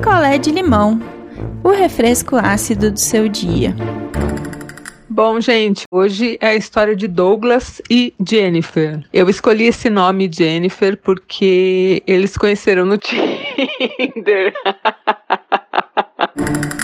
picolé de limão, o refresco ácido do seu dia. Bom, gente, hoje é a história de Douglas e Jennifer. Eu escolhi esse nome Jennifer porque eles conheceram no Tinder.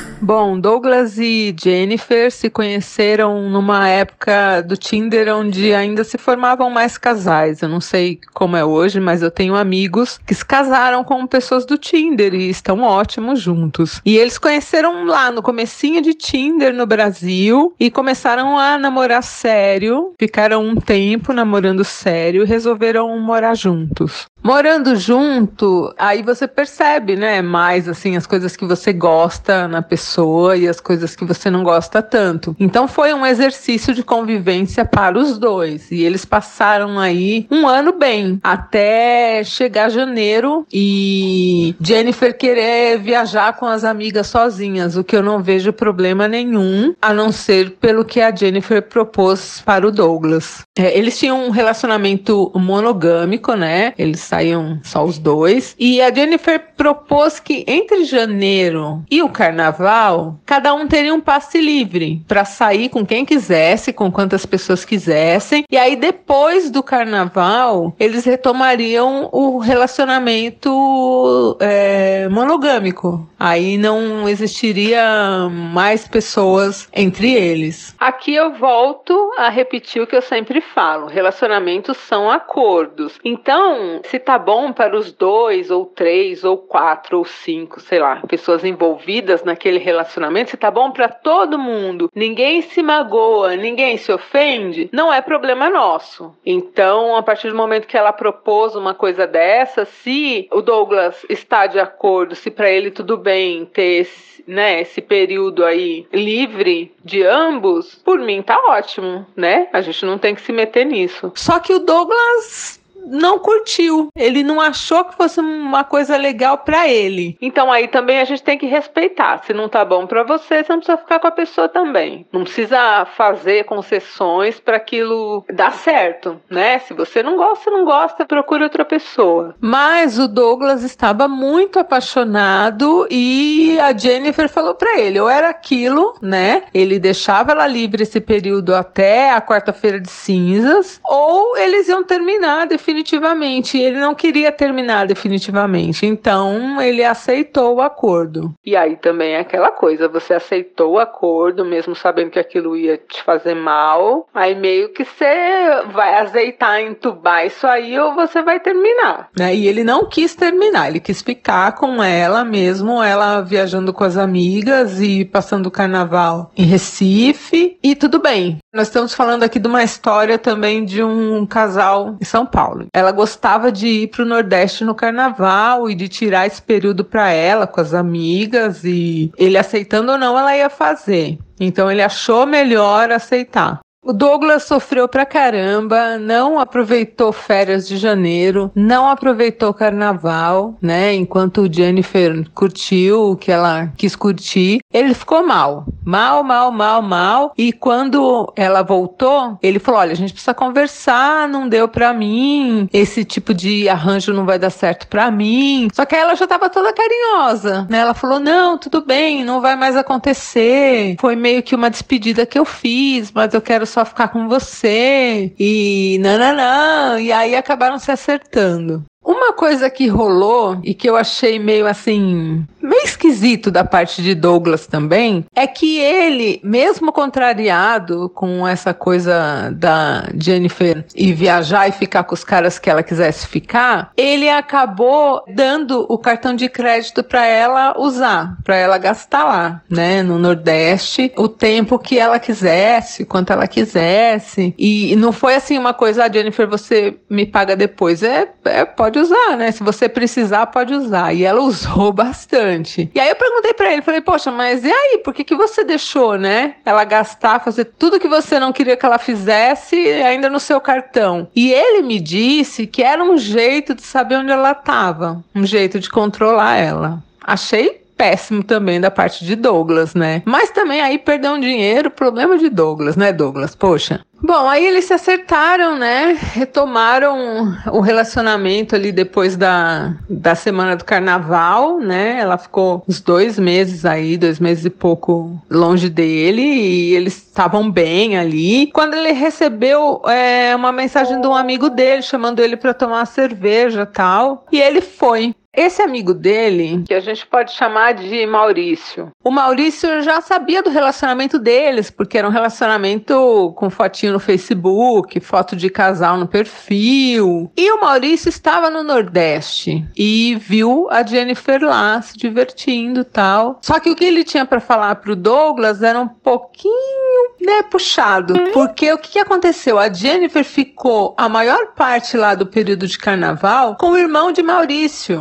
Bom, Douglas e Jennifer se conheceram numa época do Tinder onde ainda se formavam mais casais. Eu não sei como é hoje, mas eu tenho amigos que se casaram com pessoas do Tinder e estão ótimos juntos. E eles conheceram lá no comecinho de Tinder no Brasil e começaram a namorar sério. Ficaram um tempo namorando sério e resolveram morar juntos. Morando junto, aí você percebe, né, mais assim as coisas que você gosta na pessoa e as coisas que você não gosta tanto. Então foi um exercício de convivência para os dois e eles passaram aí um ano bem até chegar janeiro e Jennifer querer viajar com as amigas sozinhas, o que eu não vejo problema nenhum, a não ser pelo que a Jennifer propôs para o Douglas. É, eles tinham um relacionamento monogâmico, né? Eles saíam só os dois. E a Jennifer propôs que entre janeiro e o carnaval, cada um teria um passe livre para sair com quem quisesse, com quantas pessoas quisessem. E aí depois do carnaval, eles retomariam o relacionamento é, monogâmico. Aí não existiria mais pessoas entre eles. Aqui eu volto a repetir o que eu sempre falo: relacionamentos são acordos. Então, se tá bom para os dois, ou três, ou quatro, ou cinco, sei lá, pessoas envolvidas naquele relacionamento, se tá bom para todo mundo, ninguém se magoa, ninguém se ofende, não é problema nosso. Então, a partir do momento que ela propôs uma coisa dessa, se o Douglas está de acordo, se para ele tudo bem ter esse, né, esse período aí livre de ambos, por mim tá ótimo, né? A gente não tem que se meter nisso. Só que o Douglas não curtiu. Ele não achou que fosse uma coisa legal para ele. Então aí também a gente tem que respeitar. Se não tá bom para você, você não precisa ficar com a pessoa também. Não precisa fazer concessões para aquilo dar certo, né? Se você não gosta, não gosta, procure outra pessoa. Mas o Douglas estava muito apaixonado e a Jennifer falou para ele, ou era aquilo, né? Ele deixava ela livre esse período até a quarta-feira de cinzas, ou eles iam terminar definitivamente definitivamente. Ele não queria terminar definitivamente. Então ele aceitou o acordo. E aí também é aquela coisa: você aceitou o acordo, mesmo sabendo que aquilo ia te fazer mal. Aí meio que você vai azeitar, entubar isso aí ou você vai terminar. Né? E ele não quis terminar, ele quis ficar com ela mesmo, ela viajando com as amigas e passando o carnaval em Recife. E tudo bem. Nós estamos falando aqui de uma história também de um casal em São Paulo. Ela gostava de ir para o Nordeste no carnaval e de tirar esse período para ela com as amigas e ele aceitando ou não, ela ia fazer. Então ele achou melhor aceitar. O Douglas sofreu pra caramba, não aproveitou férias de janeiro, não aproveitou carnaval, né? Enquanto o Jennifer curtiu o que ela quis curtir, ele ficou mal. Mal, mal, mal, mal. E quando ela voltou, ele falou: Olha, a gente precisa conversar, não deu pra mim, esse tipo de arranjo não vai dar certo pra mim. Só que ela já tava toda carinhosa, né? Ela falou: Não, tudo bem, não vai mais acontecer. Foi meio que uma despedida que eu fiz, mas eu quero só ficar com você e nananã. E aí acabaram se acertando. Uma coisa que rolou e que eu achei meio assim, meio esquisito da parte de Douglas também, é que ele, mesmo contrariado com essa coisa da Jennifer e viajar e ficar com os caras que ela quisesse ficar, ele acabou dando o cartão de crédito para ela usar, para ela gastar lá, né, no Nordeste, o tempo que ela quisesse, quanto ela quisesse. E não foi assim uma coisa, ah, Jennifer, você me paga depois. É, é pode usar, né? Se você precisar, pode usar. E ela usou bastante. E aí eu perguntei para ele, falei, poxa, mas e aí? Por que, que você deixou, né? Ela gastar, fazer tudo que você não queria que ela fizesse ainda no seu cartão. E ele me disse que era um jeito de saber onde ela estava, um jeito de controlar ela. Achei péssimo também da parte de Douglas, né? Mas também aí perder um dinheiro, problema de Douglas, né, Douglas? Poxa. Bom, aí eles se acertaram, né? Retomaram o relacionamento ali depois da, da semana do carnaval, né? Ela ficou uns dois meses aí, dois meses e pouco longe dele, e eles estavam bem ali. Quando ele recebeu é, uma mensagem de um amigo dele chamando ele para tomar uma cerveja tal, e ele foi. Esse amigo dele, que a gente pode chamar de Maurício, o Maurício já sabia do relacionamento deles, porque era um relacionamento com fotinho no Facebook, foto de casal no perfil. E o Maurício estava no Nordeste e viu a Jennifer lá se divertindo tal. Só que o que ele tinha para falar pro Douglas era um pouquinho, né, puxado. Porque o que, que aconteceu? A Jennifer ficou a maior parte lá do período de carnaval com o irmão de Maurício.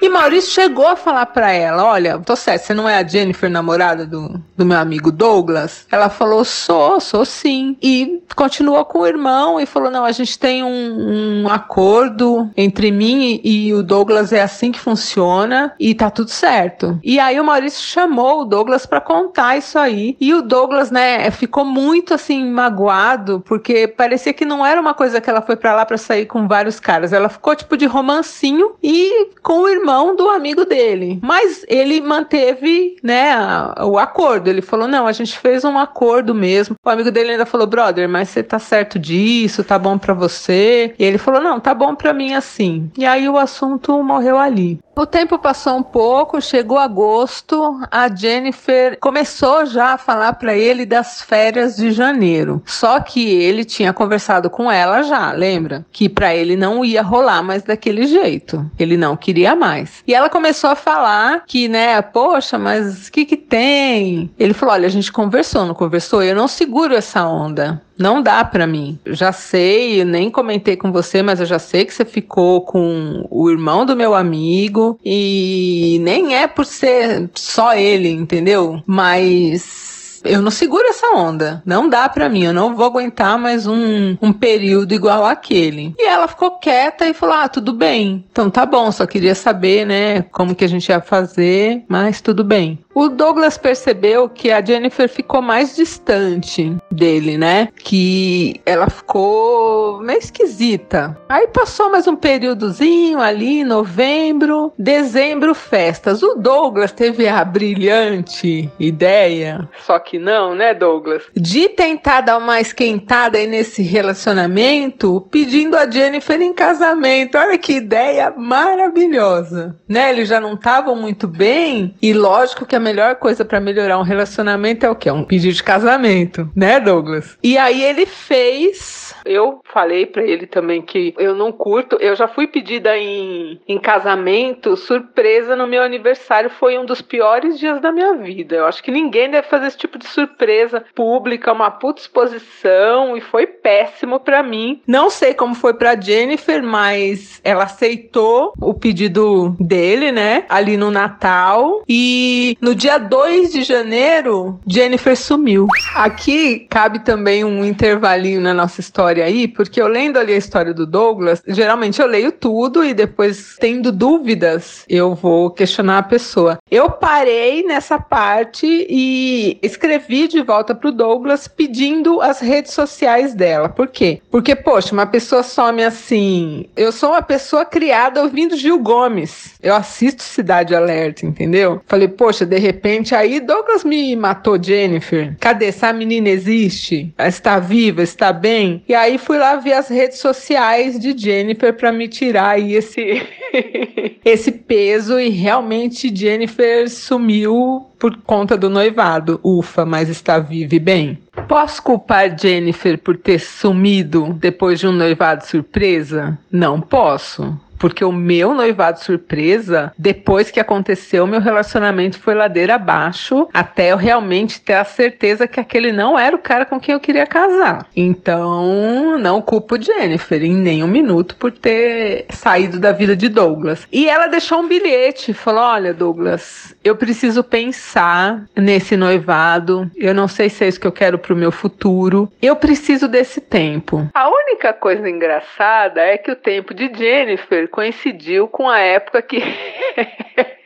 E Maurício chegou a falar para ela: Olha, tô certo, você não é a Jennifer, namorada do, do meu amigo Douglas? Ela falou: Sou, sou sim. E continuou com o irmão e falou: Não, a gente tem um, um acordo entre mim e, e o Douglas, é assim que funciona e tá tudo certo. E aí o Maurício chamou o Douglas para contar isso aí. E o Douglas, né, ficou muito assim magoado, porque parecia que não era uma coisa que ela foi para lá para sair com vários caras. Ela ficou tipo de romancinho e com o irmão irmão do amigo dele. Mas ele manteve, né, o acordo. Ele falou: não, a gente fez um acordo mesmo. O amigo dele ainda falou: brother, mas você tá certo disso? Tá bom para você? E ele falou: não, tá bom para mim assim. E aí o assunto morreu ali. O tempo passou um pouco, chegou agosto, a Jennifer começou já a falar para ele das férias de janeiro. Só que ele tinha conversado com ela já, lembra? Que para ele não ia rolar mais daquele jeito. Ele não queria mais. E ela começou a falar que, né, poxa, mas o que que tem? Ele falou: "Olha, a gente conversou, não conversou? Eu não seguro essa onda. Não dá para mim. Já sei, nem comentei com você, mas eu já sei que você ficou com o irmão do meu amigo e nem é por ser só ele, entendeu? Mas eu não seguro essa onda. Não dá para mim. Eu não vou aguentar mais um, um período igual aquele. E ela ficou quieta e falou: Ah, tudo bem. Então tá bom, só queria saber, né, como que a gente ia fazer, mas tudo bem. O Douglas percebeu que a Jennifer ficou mais distante dele, né? Que ela ficou meio esquisita. Aí passou mais um períodozinho ali, novembro, dezembro, festas. O Douglas teve a brilhante ideia, só que não, né, Douglas? De tentar dar uma esquentada aí nesse relacionamento, pedindo a Jennifer em casamento. Olha que ideia maravilhosa, né? Eles já não estavam muito bem e lógico que a melhor coisa para melhorar um relacionamento é o que? Um pedido de casamento, né, Douglas? E aí ele fez. Eu falei para ele também que eu não curto. Eu já fui pedida em, em casamento surpresa no meu aniversário. Foi um dos piores dias da minha vida. Eu acho que ninguém deve fazer esse tipo de surpresa pública, uma puta exposição e foi péssimo para mim. Não sei como foi para Jennifer, mas ela aceitou o pedido dele, né? Ali no Natal e no dia 2 de janeiro, Jennifer sumiu. Aqui cabe também um intervalinho na nossa história aí, porque eu lendo ali a história do Douglas, geralmente eu leio tudo e depois, tendo dúvidas, eu vou questionar a pessoa. Eu parei nessa parte e escrevi de volta pro Douglas pedindo as redes sociais dela. Por quê? Porque, poxa, uma pessoa some assim. Eu sou uma pessoa criada ouvindo Gil Gomes. Eu assisto Cidade Alerta, entendeu? Falei, poxa, de repente aí Douglas me matou Jennifer. Cadê? Essa menina existe? Está viva? Está bem? E aí fui lá ver as redes sociais de Jennifer para me tirar aí esse esse peso e realmente Jennifer sumiu por conta do noivado. Ufa, mas está viva e bem. Posso culpar Jennifer por ter sumido depois de um noivado surpresa? Não posso. Porque o meu noivado surpresa, depois que aconteceu, meu relacionamento foi ladeira abaixo, até eu realmente ter a certeza que aquele não era o cara com quem eu queria casar. Então, não culpo Jennifer em nenhum minuto por ter saído da vida de Douglas. E ela deixou um bilhete, falou: "Olha, Douglas, eu preciso pensar nesse noivado. Eu não sei se é isso que eu quero pro meu futuro. Eu preciso desse tempo." A única coisa engraçada é que o tempo de Jennifer coincidiu com a época que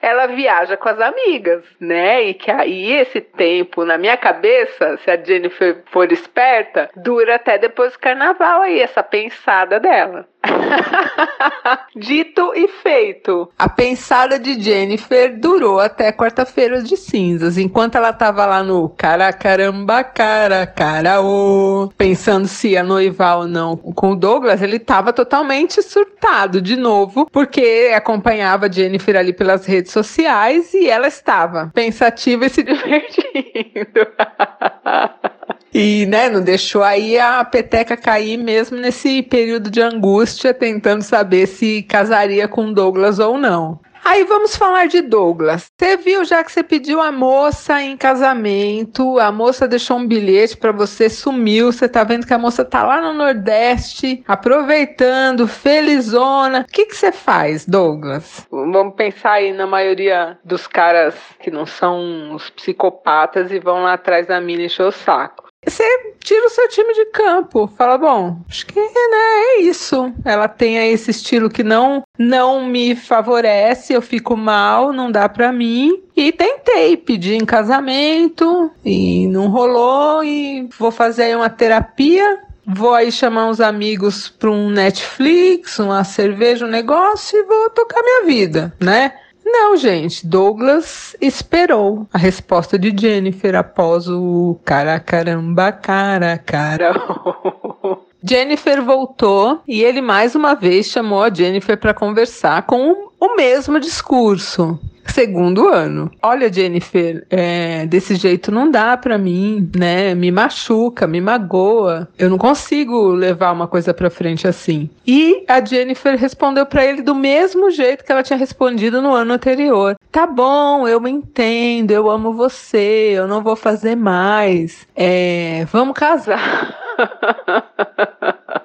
ela viaja com as amigas, né? E que aí esse tempo, na minha cabeça, se a Jennifer for esperta, dura até depois do carnaval aí, essa pensada dela. Dito e feito. A pensada de Jennifer durou até quarta-feira de cinzas, enquanto ela tava lá no cara caramba, cara, cara, ô, pensando se ia noivar ou não com o Douglas, ele tava totalmente surtado de novo, porque acompanhava Jennifer ali pelas redes sociais e ela estava pensativa e se divertindo. E, né, não deixou aí a peteca cair mesmo nesse período de angústia, tentando saber se casaria com Douglas ou não. Aí vamos falar de Douglas. Você viu já que você pediu a moça em casamento, a moça deixou um bilhete para você, sumiu. Você tá vendo que a moça tá lá no Nordeste, aproveitando, felizona. O que que você faz, Douglas? Vamos pensar aí na maioria dos caras que não são os psicopatas e vão lá atrás da mina encher o saco você tira o seu time de campo. Fala, bom, acho que né, é isso. Ela tem aí esse estilo que não não me favorece, eu fico mal, não dá pra mim. E tentei pedir em casamento e não rolou e vou fazer aí uma terapia. Vou aí chamar uns amigos para um Netflix, uma cerveja, um negócio e vou tocar minha vida, né? Não, gente, Douglas esperou a resposta de Jennifer após o cara caramba, cara, cara. Jennifer voltou e ele mais uma vez chamou a Jennifer para conversar com o mesmo discurso segundo ano. Olha, Jennifer, é, desse jeito não dá para mim, né? Me machuca, me magoa. Eu não consigo levar uma coisa para frente assim. E a Jennifer respondeu para ele do mesmo jeito que ela tinha respondido no ano anterior. Tá bom, eu me entendo, eu amo você, eu não vou fazer mais. É, vamos casar.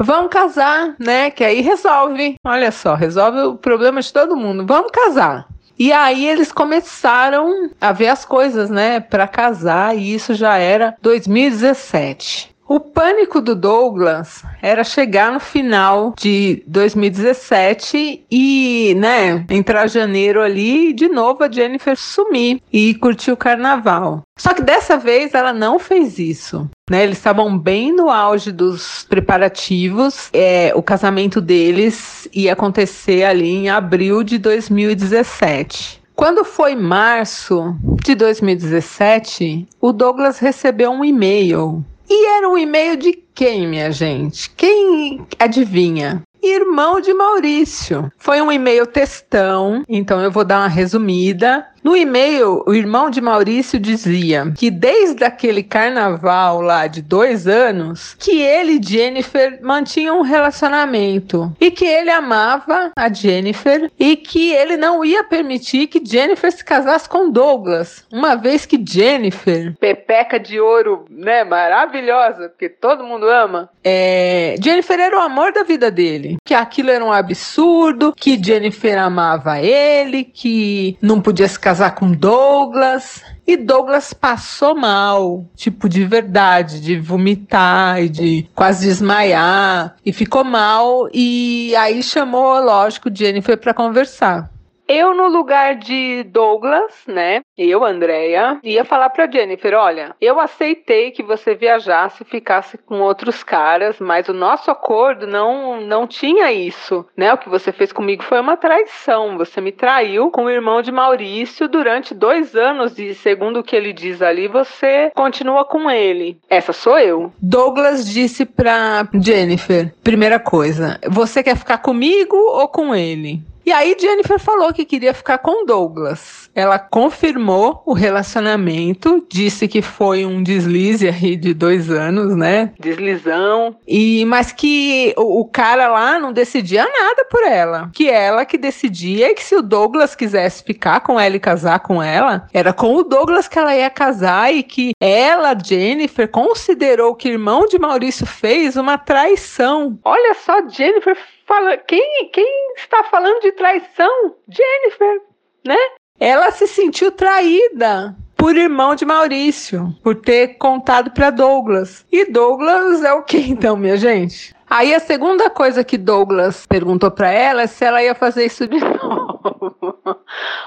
Vamos casar, né? Que aí resolve. Olha só, resolve o problema de todo mundo. Vamos casar. E aí eles começaram a ver as coisas, né, para casar, e isso já era 2017. O pânico do Douglas era chegar no final de 2017 e, né, entrar janeiro ali e de novo a Jennifer sumir e curtir o carnaval. Só que dessa vez ela não fez isso. Né, eles estavam bem no auge dos preparativos. É, o casamento deles ia acontecer ali em abril de 2017. Quando foi março de 2017, o Douglas recebeu um e-mail e era um e-mail de quem, minha gente? Quem adivinha? Irmão de Maurício. Foi um e-mail textão, então eu vou dar uma resumida. No e-mail, o irmão de Maurício dizia que desde aquele carnaval lá de dois anos, que ele e Jennifer mantinham um relacionamento e que ele amava a Jennifer e que ele não ia permitir que Jennifer se casasse com Douglas, uma vez que Jennifer, pepeca de ouro, né, maravilhosa, porque todo mundo ama, é, Jennifer era o amor da vida dele, que aquilo era um absurdo, que Jennifer amava ele, que não podia se casar casar com Douglas. E Douglas passou mal, tipo de verdade, de vomitar e de quase desmaiar. E ficou mal. E aí chamou, lógico, Jennifer para conversar. Eu, no lugar de Douglas, né? Eu, Andréia, ia falar pra Jennifer: olha, eu aceitei que você viajasse e ficasse com outros caras, mas o nosso acordo não, não tinha isso, né? O que você fez comigo foi uma traição. Você me traiu com o irmão de Maurício durante dois anos e, segundo o que ele diz ali, você continua com ele. Essa sou eu. Douglas disse pra Jennifer: primeira coisa, você quer ficar comigo ou com ele? E aí Jennifer falou que queria ficar com Douglas. Ela confirmou o relacionamento, disse que foi um deslize aí de dois anos, né? Deslizão. E mas que o, o cara lá não decidia nada por ela, que ela que decidia e que se o Douglas quisesse ficar com ela e casar com ela, era com o Douglas que ela ia casar e que ela, Jennifer, considerou que o irmão de Maurício fez uma traição. Olha só, Jennifer fala, quem, quem está falando de traição? Jennifer, né? Ela se sentiu traída por irmão de Maurício, por ter contado para Douglas. E Douglas é o que então, minha gente? Aí a segunda coisa que Douglas perguntou para ela é se ela ia fazer isso de novo.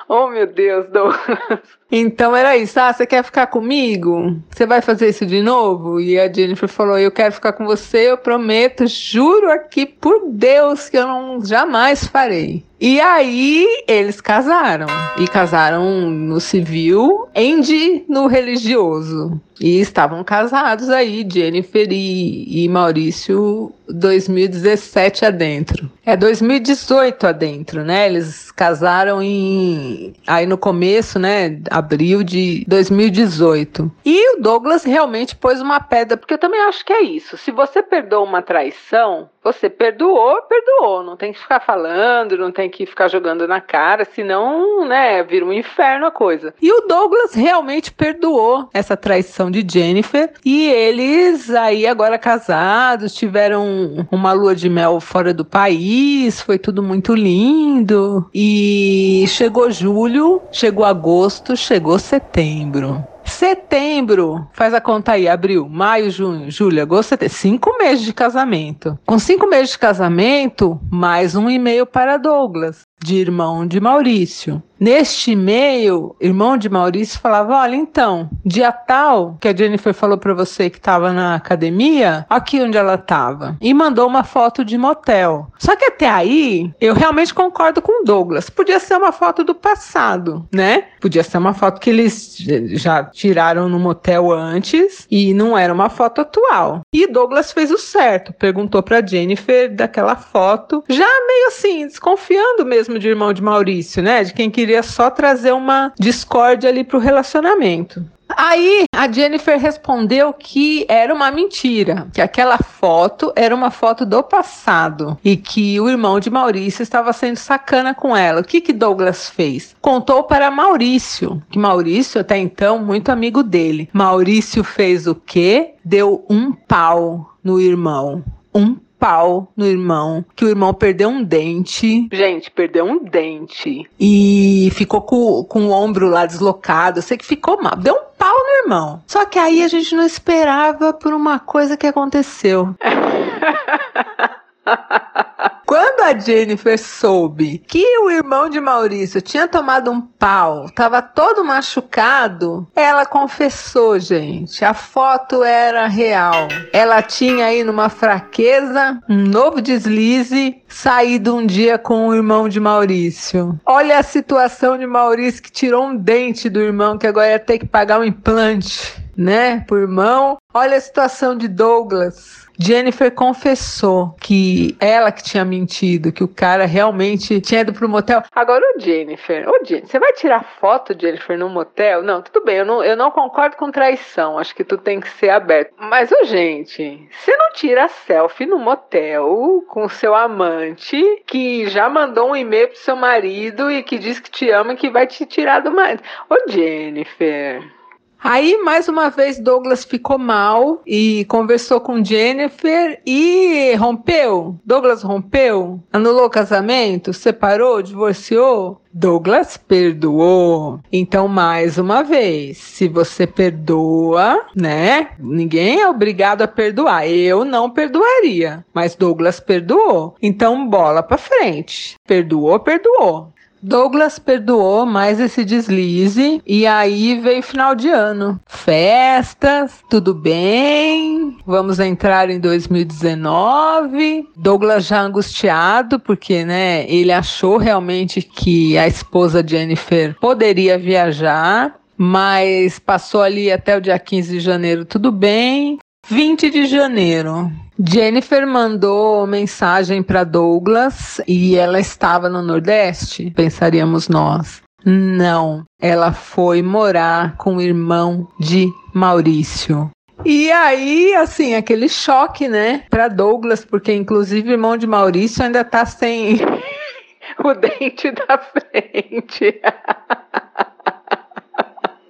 oh, meu Deus, Douglas. Então era isso. Ah, você quer ficar comigo? Você vai fazer isso de novo? E a Jennifer falou: Eu quero ficar com você, eu prometo, juro aqui por Deus que eu não jamais farei. E aí eles casaram. E casaram no civil, Andy no religioso. E estavam casados aí, Jennifer e, e Maurício, 2017 adentro. É 2018 adentro, né? Eles casaram em aí no começo, né? Abril de 2018. E o Douglas realmente pôs uma pedra, porque eu também acho que é isso. Se você perdoa uma traição, você perdoou, perdoou. Não tem que ficar falando, não tem que ficar jogando na cara, senão, né, vira um inferno a coisa. E o Douglas realmente perdoou essa traição de Jennifer. E eles aí agora casados, tiveram uma lua de mel fora do país, foi tudo muito lindo. E chegou julho, chegou agosto, chegou setembro. Setembro, faz a conta aí, abril, maio, junho, julho, agosto, setembro. Cinco meses de casamento. Com cinco meses de casamento, mais um e-mail para Douglas de irmão de Maurício. Neste e-mail, irmão de Maurício falava: Olha, então, dia tal, que a Jennifer falou para você que estava na academia, aqui onde ela estava. E mandou uma foto de motel. Só que até aí, eu realmente concordo com Douglas. Podia ser uma foto do passado, né? Podia ser uma foto que eles já tiraram no motel antes e não era uma foto atual. E Douglas fez o certo, perguntou para Jennifer daquela foto, já meio assim, desconfiando mesmo mesmo de irmão de Maurício, né? De quem queria só trazer uma discórdia ali pro relacionamento. Aí a Jennifer respondeu que era uma mentira, que aquela foto era uma foto do passado e que o irmão de Maurício estava sendo sacana com ela. O que que Douglas fez? Contou para Maurício, que Maurício até então muito amigo dele. Maurício fez o quê? Deu um pau no irmão. Um pau no irmão, que o irmão perdeu um dente. Gente, perdeu um dente. E ficou com, com o ombro lá deslocado. Eu sei que ficou mal. Deu um pau no irmão. Só que aí a gente não esperava por uma coisa que aconteceu. Quando a Jennifer soube que o irmão de Maurício tinha tomado um pau, estava todo machucado, ela confessou, gente. A foto era real. Ela tinha aí numa fraqueza, um novo deslize, saído um dia com o irmão de Maurício. Olha a situação de Maurício que tirou um dente do irmão que agora ia ter que pagar um implante, né, pro irmão. Olha a situação de Douglas Jennifer confessou que ela que tinha mentido, que o cara realmente tinha ido pro motel. Agora, ô Jennifer, ô Jennifer, você vai tirar foto, Jennifer, no motel? Não, tudo bem, eu não, eu não concordo com traição, acho que tu tem que ser aberto. Mas, ô gente, você não tira selfie no motel com seu amante que já mandou um e-mail pro seu marido e que diz que te ama e que vai te tirar do marido. Ô Jennifer. Aí, mais uma vez, Douglas ficou mal e conversou com Jennifer e rompeu. Douglas rompeu, anulou o casamento, separou, divorciou. Douglas perdoou. Então, mais uma vez, se você perdoa, né? Ninguém é obrigado a perdoar. Eu não perdoaria, mas Douglas perdoou. Então, bola para frente. Perdoou, perdoou. Douglas perdoou mais esse deslize e aí veio final de ano. Festas, tudo bem. Vamos entrar em 2019. Douglas já angustiado porque, né, ele achou realmente que a esposa Jennifer poderia viajar, mas passou ali até o dia 15 de janeiro, tudo bem. 20 de janeiro. Jennifer mandou mensagem para Douglas e ela estava no Nordeste, pensaríamos nós. Não, ela foi morar com o irmão de Maurício. E aí, assim, aquele choque, né, para Douglas, porque inclusive o irmão de Maurício ainda tá sem o dente da frente.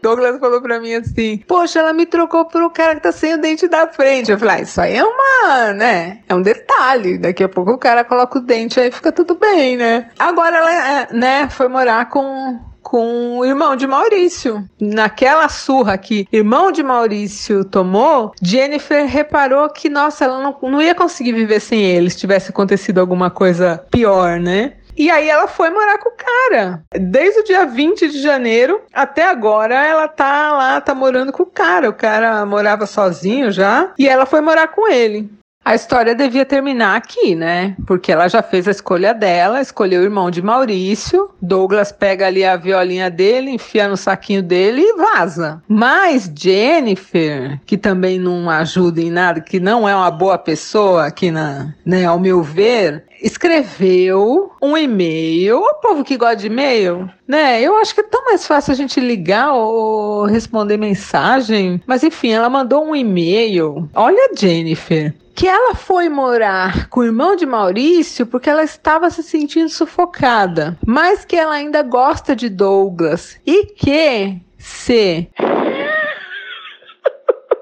Douglas falou pra mim assim: Poxa, ela me trocou por um cara que tá sem o dente da frente. Eu falei: ah, Isso aí é uma, né? É um detalhe. Daqui a pouco o cara coloca o dente aí fica tudo bem, né? Agora ela, é, né, foi morar com com o irmão de Maurício. Naquela surra que irmão de Maurício tomou, Jennifer reparou que, nossa, ela não, não ia conseguir viver sem ele se tivesse acontecido alguma coisa pior, né? E aí ela foi morar com o cara. Desde o dia 20 de janeiro até agora ela tá lá, tá morando com o cara. O cara morava sozinho já e ela foi morar com ele. A história devia terminar aqui, né? Porque ela já fez a escolha dela, escolheu o irmão de Maurício. Douglas pega ali a violinha dele, enfia no saquinho dele e vaza. Mas Jennifer, que também não ajuda em nada, que não é uma boa pessoa aqui na, né, ao meu ver, escreveu um e-mail. O povo que gosta de e-mail, né? Eu acho que é tão mais fácil a gente ligar ou responder mensagem. Mas enfim, ela mandou um e-mail. Olha, Jennifer que ela foi morar com o irmão de Maurício porque ela estava se sentindo sufocada, mas que ela ainda gosta de Douglas e que se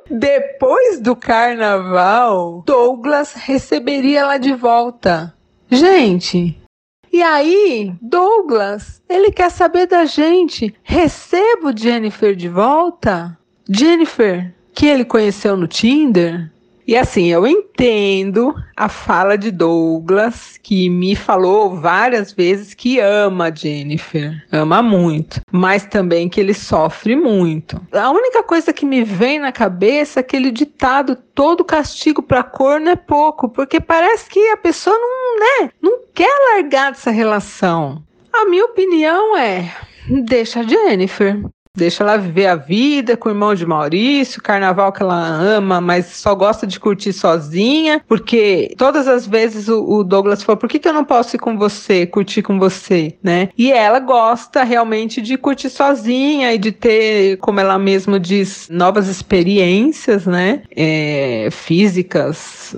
depois do carnaval Douglas receberia ela de volta. Gente, e aí, Douglas, ele quer saber da gente. Recebo Jennifer de volta? Jennifer, que ele conheceu no Tinder? E assim, eu entendo a fala de Douglas, que me falou várias vezes que ama Jennifer, ama muito, mas também que ele sofre muito. A única coisa que me vem na cabeça é aquele ditado: todo castigo para corno é pouco, porque parece que a pessoa não, né, não quer largar dessa relação. A minha opinião é: deixa a Jennifer. Deixa ela viver a vida com o irmão de Maurício, carnaval que ela ama, mas só gosta de curtir sozinha, porque todas as vezes o, o Douglas falou: por que, que eu não posso ir com você, curtir com você, né? E ela gosta realmente de curtir sozinha e de ter, como ela mesma diz, novas experiências, né? É, físicas,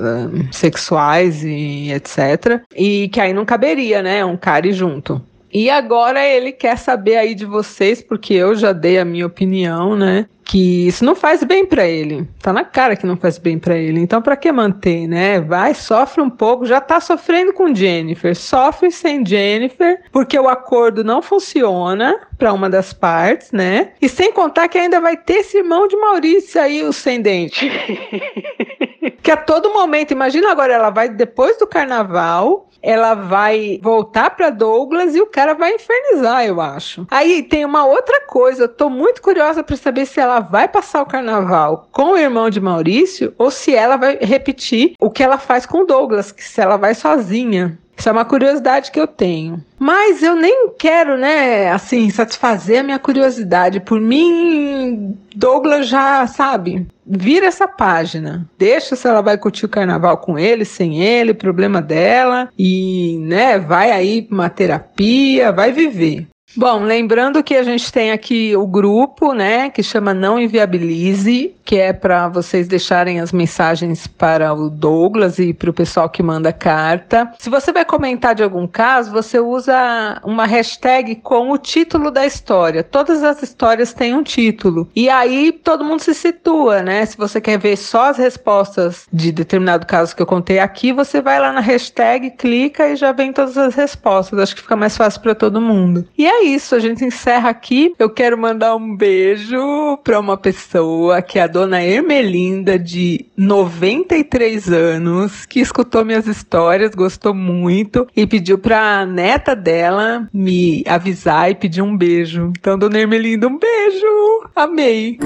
sexuais e etc. E que aí não caberia, né? Um cara junto. E agora ele quer saber aí de vocês, porque eu já dei a minha opinião, né? Que isso não faz bem para ele. Tá na cara que não faz bem para ele. Então, para que manter, né? Vai, sofre um pouco. Já tá sofrendo com Jennifer. Sofre sem Jennifer, porque o acordo não funciona para uma das partes, né? E sem contar que ainda vai ter esse irmão de Maurício aí, o sem dente. que a todo momento, imagina agora, ela vai depois do carnaval ela vai voltar para Douglas e o cara vai infernizar, eu acho. Aí tem uma outra coisa, eu tô muito curiosa para saber se ela vai passar o carnaval com o irmão de Maurício ou se ela vai repetir o que ela faz com Douglas, que se ela vai sozinha. Isso é uma curiosidade que eu tenho. Mas eu nem quero, né, assim, satisfazer a minha curiosidade. Por mim, Douglas já, sabe, vira essa página. Deixa se ela vai curtir o carnaval com ele, sem ele, problema dela. E, né, vai aí pra uma terapia, vai viver. Bom, lembrando que a gente tem aqui o grupo, né, que chama Não Inviabilize, que é para vocês deixarem as mensagens para o Douglas e para o pessoal que manda carta. Se você vai comentar de algum caso, você usa uma hashtag com o título da história. Todas as histórias têm um título. E aí todo mundo se situa, né? Se você quer ver só as respostas de determinado caso que eu contei aqui, você vai lá na hashtag, clica e já vem todas as respostas. Acho que fica mais fácil para todo mundo. E é isso, a gente encerra aqui. Eu quero mandar um beijo para uma pessoa que é a dona Ermelinda, de 93 anos, que escutou minhas histórias, gostou muito e pediu pra neta dela me avisar e pedir um beijo. Então, dona Ermelinda, um beijo! Amei!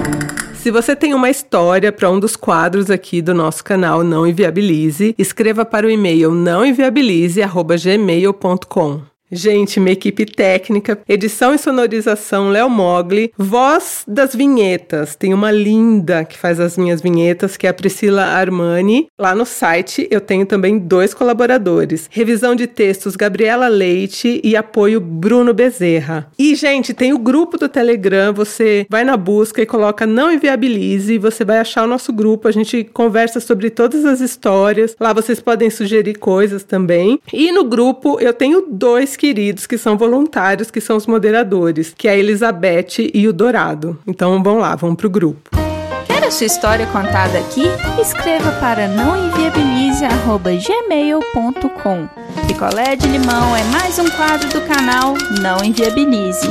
Se você tem uma história para um dos quadros aqui do nosso canal Não Inviabilize, escreva para o e-mail nãoenviabilize@gmail.com. Gente, minha equipe técnica, edição e sonorização Léo Mogli, voz das vinhetas. Tem uma linda que faz as minhas vinhetas, que é a Priscila Armani. Lá no site eu tenho também dois colaboradores. Revisão de textos Gabriela Leite e apoio Bruno Bezerra. E, gente, tem o grupo do Telegram, você vai na busca e coloca Não Inviabilize, você vai achar o nosso grupo, a gente conversa sobre todas as histórias. Lá vocês podem sugerir coisas também. E no grupo eu tenho dois queridos que são voluntários, que são os moderadores, que é a Elizabeth e o Dourado. Então vamos lá, vamos pro grupo. Quer a sua história contada aqui? Escreva para nãoenviabilize.gmail.com Picolé de limão é mais um quadro do canal Não Enviabilize.